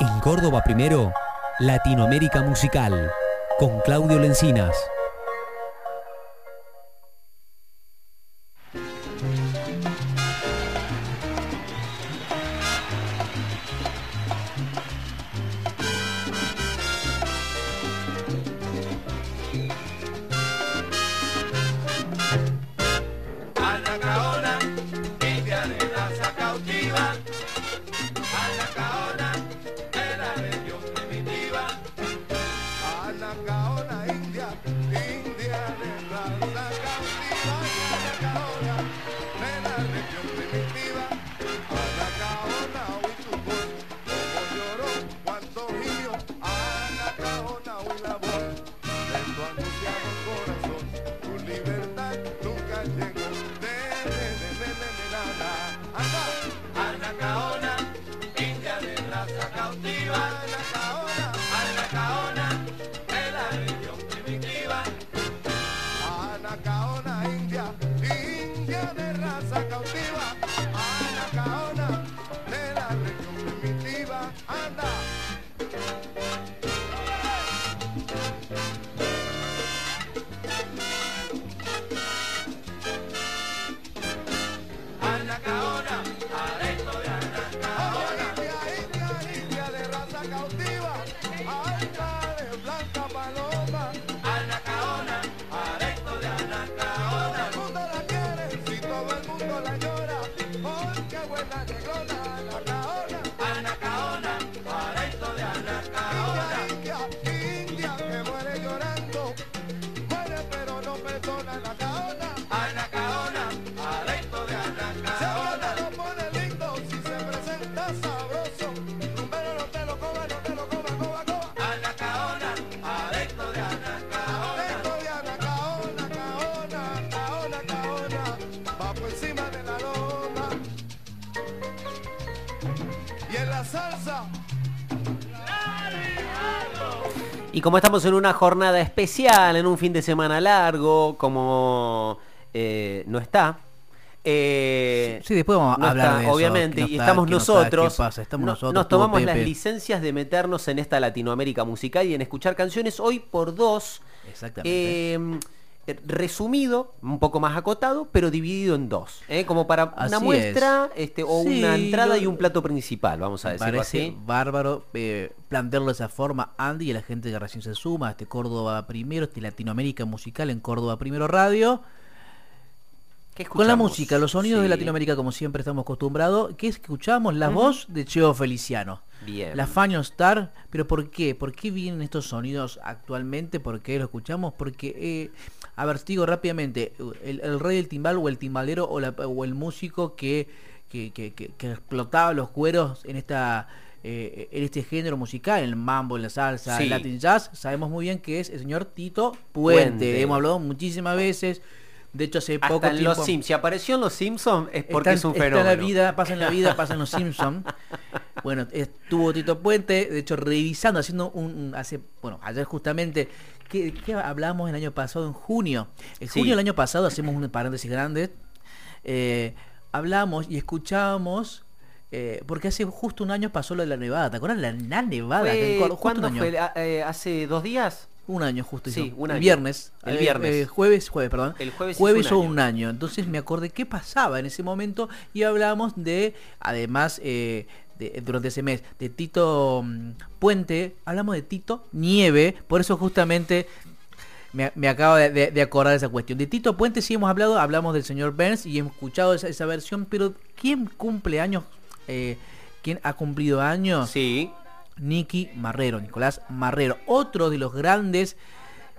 En Córdoba primero, Latinoamérica Musical, con Claudio Lencinas. Arriba. Y como estamos en una jornada especial, en un fin de semana largo, como eh, no está. eh, Sí, después vamos a no hablar está, de eso, obviamente, no y está, estamos que no está, nosotros. qué pasa, estamos no- nosotros, nos tomamos las licencias de meternos en esta Latinoamérica musical y en escuchar canciones hoy por dos. Exactamente. eh, resumido, un poco más acotado, pero dividido en dos. ¿eh? Como para Así una es. muestra este, o Sí, una entrada yo- y un plato principal, vamos a decirlo parece así. bárbaro eh, plantearlo de esa forma, Andy, y la gente que recién se suma este Córdoba Primero, este Latinoamérica Musical en Córdoba Primero Radio. ¿Qué Con la música, los sonidos de. Latinoamérica como siempre estamos acostumbrados, que escuchamos la voz de Cheo Feliciano. Bien. La Fanion Star, pero ¿por qué? ¿Por qué vienen estos sonidos actualmente? ¿Por qué lo escuchamos? Porque, eh, a ver, digo rápidamente, el, el rey del timbal o el timbalero o, la- o el músico que, que, que- que- que explotaba los cueros en esta eh, en este género musical, en el mambo, en la salsa, Sí. el latin jazz, sabemos muy bien que es el señor Tito Puente. Puente. Hemos hablado muchísimas veces. De hecho, hace poco Hasta en tiempo... los Sims. Si apareció en los Simpsons es porque Está- es un está en la vida, pasa en la vida, pasa en los Simpsons. Bueno, estuvo Tito Puente, de hecho, revisando, haciendo un, un- hace, bueno, ayer justamente, ¿qué, qué hablamos el año pasado, en junio? En Sí. junio del año pasado, hacemos un paréntesis grande, eh, hablamos y escuchábamos, eh, porque hace justo un año pasó lo de la nevada, ¿te acuerdas? La, la nevada, Fue- justo ¿Cuándo un año. fue? Ah, eh, ¿Hace dos días? Un año justo Sí, hizo. un El año. viernes. El eh, viernes. eh, jueves, jueves, perdón. El jueves jueves hizo o un un año. Entonces me acordé qué pasaba en ese momento y hablamos de, además, eh, de- durante ese mes, de Tito mm, Puente, hablamos de Tito Nieve, por eso justamente me, me acabo de, de- de acordar de esa cuestión. De Tito Puente sí hemos hablado, hablamos del señor Burns y hemos escuchado esa, esa versión, pero ¿quién cumple años? Eh, ¿Quién ha cumplido años? Sí. Nicky Marrero, Nicolás Marrero, otro de los grandes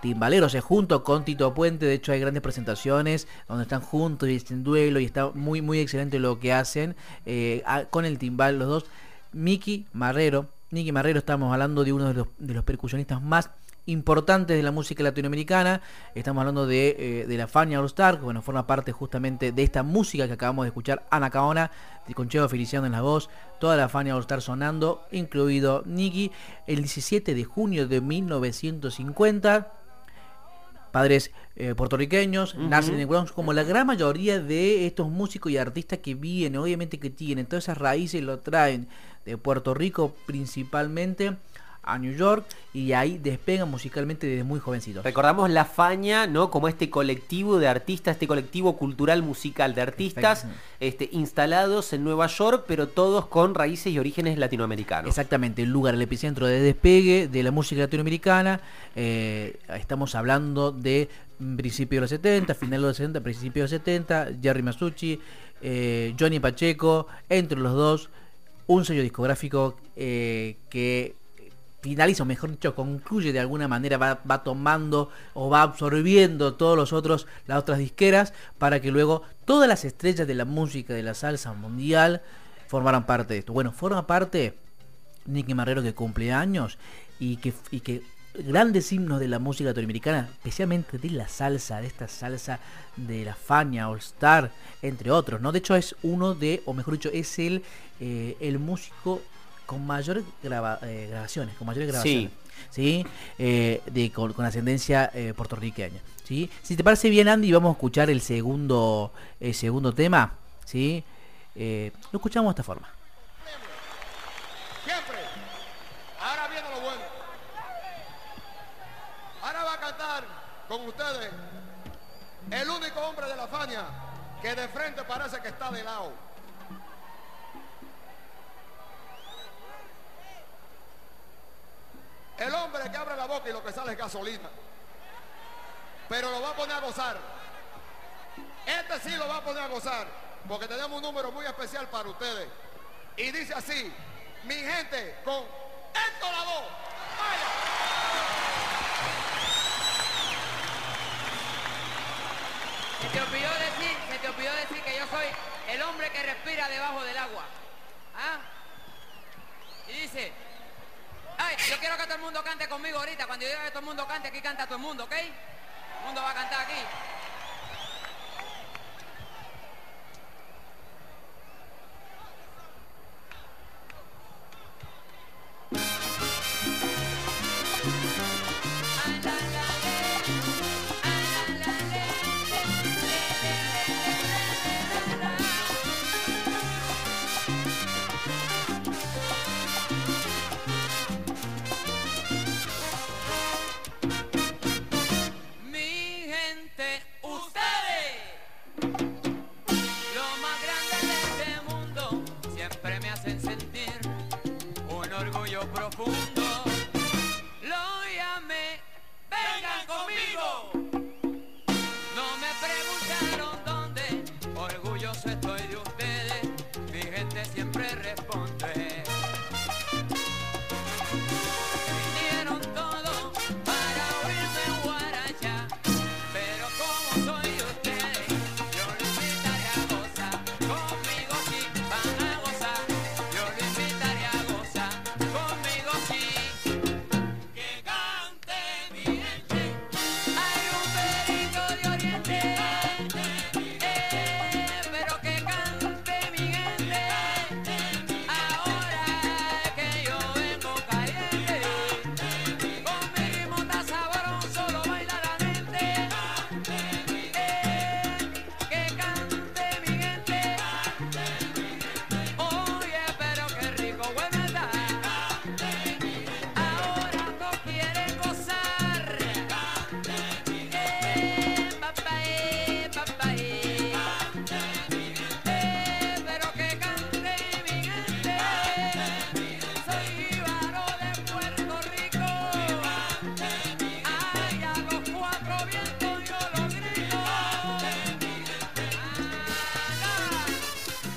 timbaleros, eh, junto con Tito Puente, de hecho hay grandes presentaciones donde están juntos y en duelo y está muy muy excelente lo que hacen eh, con el timbal los dos. Nicky Marrero, Nicky Marrero estamos hablando de uno de los, percusionistas más importantes de la música latinoamericana. Estamos hablando de, eh, de la Fania All Star, que bueno, forma parte justamente de esta música que acabamos de escuchar, Ana Caona, de Concheo Feliciano en la voz, toda la Fania All Star sonando, incluido Nicky, el 17 de junio de 1950. Padres eh, puertorriqueños, nacen en el Bronx, como la gran mayoría de estos músicos y artistas que vienen, obviamente que tienen todas esas raíces, lo traen de Puerto Rico principalmente a New York y ahí despegan musicalmente desde muy jovencitos. Recordamos La Faña, ¿no? Como este colectivo de artistas, este colectivo cultural musical de artistas Perfecto. este, instalados en Nueva York, pero todos con raíces y orígenes latinoamericanos. Exactamente, el lugar, el epicentro de despegue de la música latinoamericana. Eh, estamos hablando de principios de los 70, finales de los 70, principios de los 70, Jerry Masucci, eh, Johnny Pacheco, entre los dos, un sello discográfico eh, que finaliza, o mejor dicho, concluye de alguna manera, va, va tomando o va absorbiendo todos los otros, las otras disqueras, para que luego todas las estrellas de la música, de la salsa mundial, formaran parte de esto. Bueno, forma parte Nicky Marrero que cumple años y que, y que grandes himnos de la música latinoamericana, especialmente de la salsa, de esta salsa de la Fania, All Star, entre otros, ¿no? De hecho es uno de, o mejor dicho, es el, eh, el músico con mayores graba- eh, grabaciones, con mayores grabaciones. ¿sí? Eh, de, con, con ascendencia eh, puertorriqueña. ¿sí? Si te parece bien, Andy, vamos a escuchar el segundo, el segundo tema. ¿sí? Eh, lo escuchamos de esta forma. Siempre. Ahora viene lo bueno. Ahora va a cantar con ustedes el único hombre de la Faña que de frente parece que está de lado. El hombre que abre la boca y lo que sale es gasolina. Pero lo va a poner a gozar. Este sí lo va a poner a gozar. Porque tenemos un número muy especial para ustedes. Y dice así, mi gente, con Héctor Lavoe. Vaya. Se te olvidó decir, se te olvidó decir que yo soy el hombre que respira debajo del agua. ¿Ah? Y dice, yo quiero que todo el mundo cante conmigo ahorita. Cuando yo diga que todo el mundo cante, aquí canta todo el mundo, ¿ok? El mundo va a cantar aquí.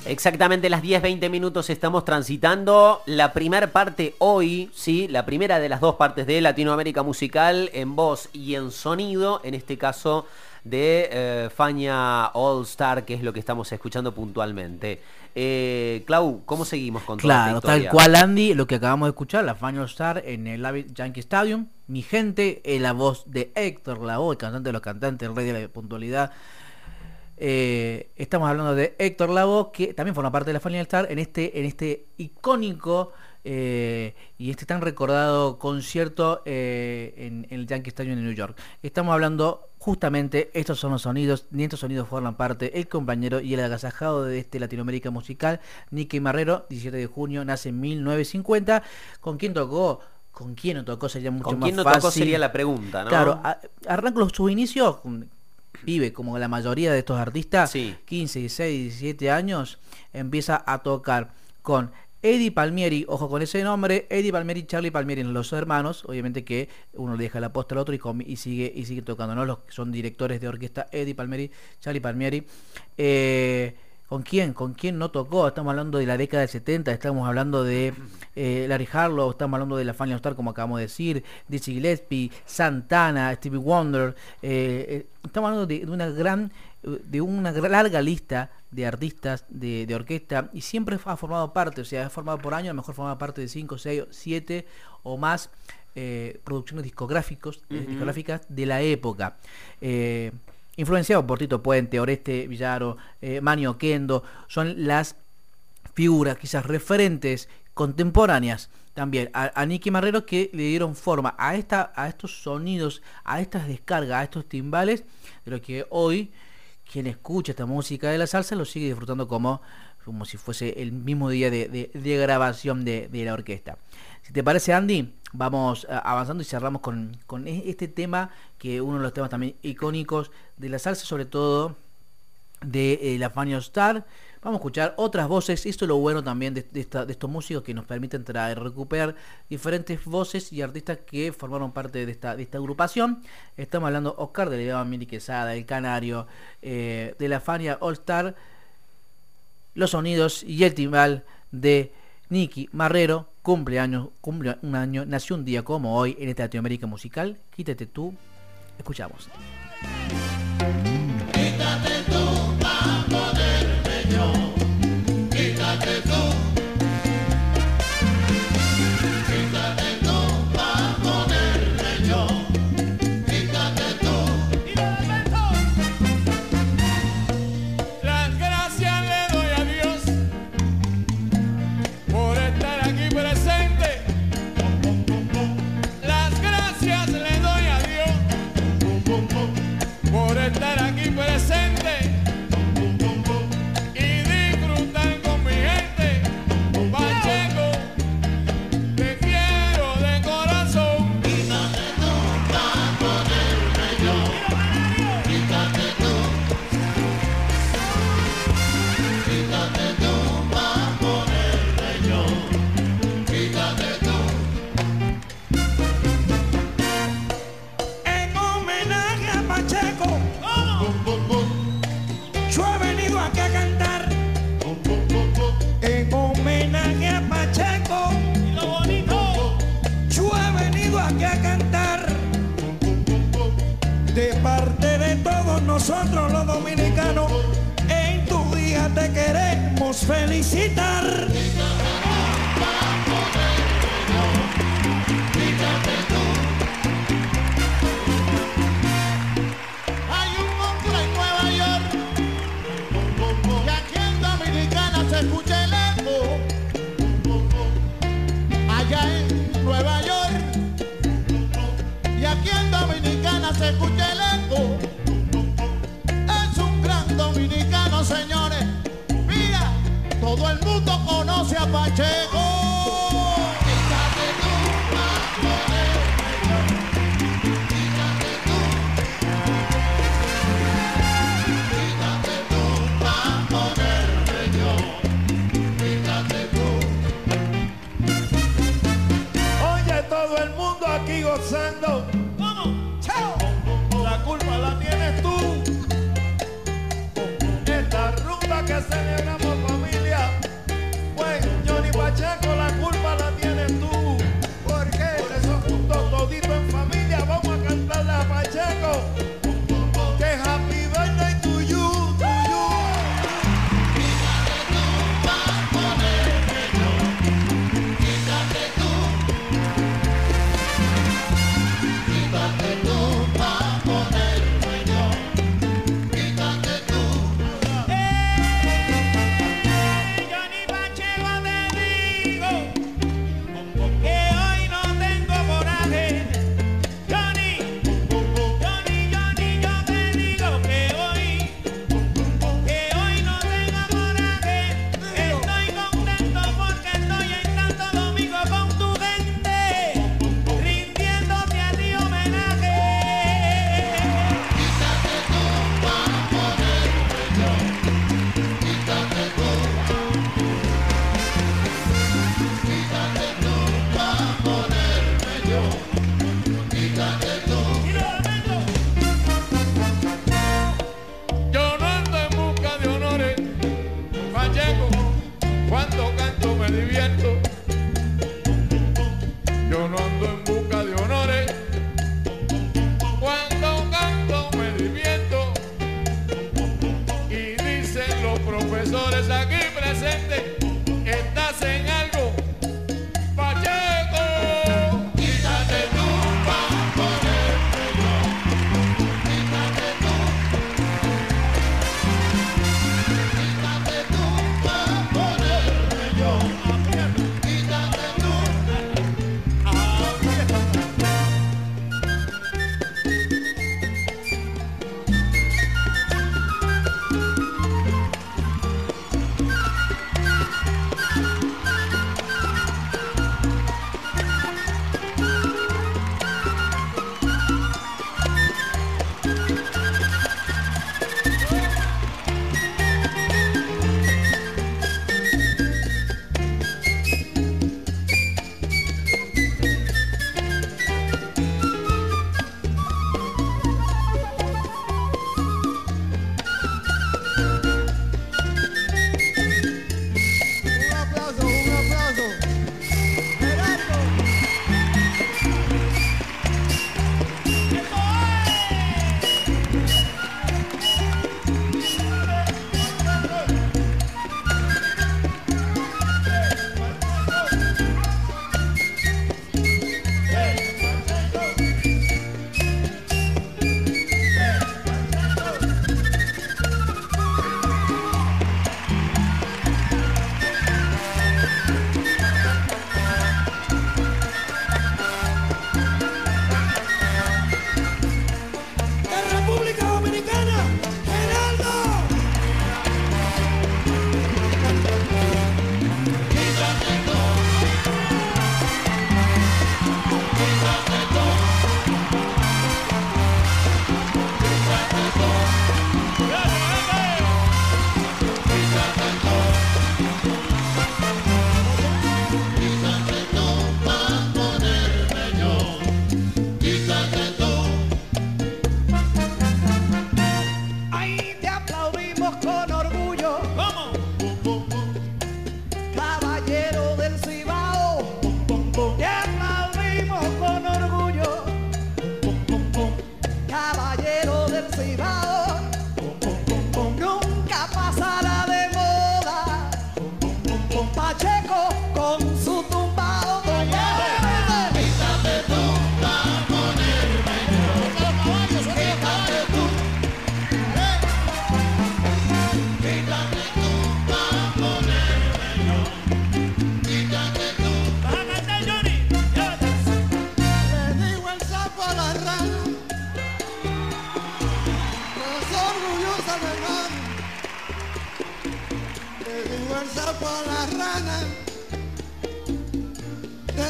Exactamente las 10, 20 minutos estamos transitando la primera parte hoy, ¿sí? La primera de las dos partes de Latinoamérica Musical en voz y en sonido, en este caso de eh, Fania All Star, que es lo que estamos escuchando puntualmente. Eh, Clau, ¿cómo seguimos con toda Claro, esta tal cual Andy, lo que acabamos de escuchar, la Final Star en el Avid Yankee Stadium. Mi gente, es la voz de Héctor Lavoe, el cantante de los cantantes, el rey de la puntualidad. Eh, estamos hablando de Héctor Lavoe, que también forma parte de la Final Star en este, en este icónico eh, y este tan recordado concierto eh, en, en el Yankee Stadium de New York. Estamos hablando justamente, estos son los sonidos, ni estos sonidos forman parte, el compañero y el agasajado de este Latinoamérica musical, Nicky Marrero, 17 de junio, nace en 1950. ¿Con quién tocó? ¿Con quién no tocó? Sería mucho ¿Con más quién no fácil. tocó sería la pregunta, no? Claro, a- arranca los- sus inicios, vive como la mayoría de estos artistas, Sí. 15, 16, 17 años, empieza a tocar con Eddie Palmieri, ojo con ese nombre, Eddie Palmieri Charlie Palmieri, los hermanos, obviamente que uno le deja la posta al otro y sigue y sigue tocando, ¿no? Los que son directores de orquesta, Eddie Palmieri, Charlie Palmieri. Eh, ¿Con quién? ¿Con quién no tocó? Estamos hablando de la década del 70, estamos hablando de eh, Larry Harlow, estamos hablando de la Family Star, como acabamos de decir, Dizzy Gillespie, Santana, Stevie Wonder. eh, eh, estamos hablando de, de una gran, de una larga lista de artistas de, de orquesta y siempre ha formado parte, o sea, ha formado por año, a lo mejor formaba parte de 5, 6, 7 o más eh, producciones discográficos, discográficas de la época. Eh, influenciado por Tito Puente, Oreste Villaro, eh, Manio Kendo, son las figuras quizás referentes contemporáneas también a, a Nicky Marrero que le dieron forma a esta a estos sonidos a estas descargas a estos timbales de lo que hoy quien escucha esta música de la salsa lo sigue disfrutando como como si fuese el mismo día de, de- grabación de, de la orquesta si te parece Andy vamos ah, avanzando y cerramos con, con e- este tema que uno de los temas también icónicos de la salsa sobre todo de eh, la Fanny Star. Vamos a escuchar otras voces. Esto es lo bueno también de, de esta- de estos músicos que nos permiten traer, recuperar diferentes voces y artistas que formaron parte de esta, de esta agrupación. Estamos hablando Oscar de León, Mili Quesada, El Canario, eh, de la Fania All Star, los sonidos y el timbal de Nicky Marrero. Cumpleaños, cumple un año, nació un día como hoy en esta Latinoamérica musical. Quítate tú, escuchamos.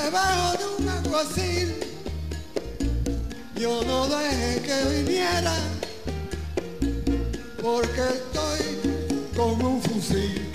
debajo de un alguacil. Yo no dejé que viniera porque estoy con un fusil.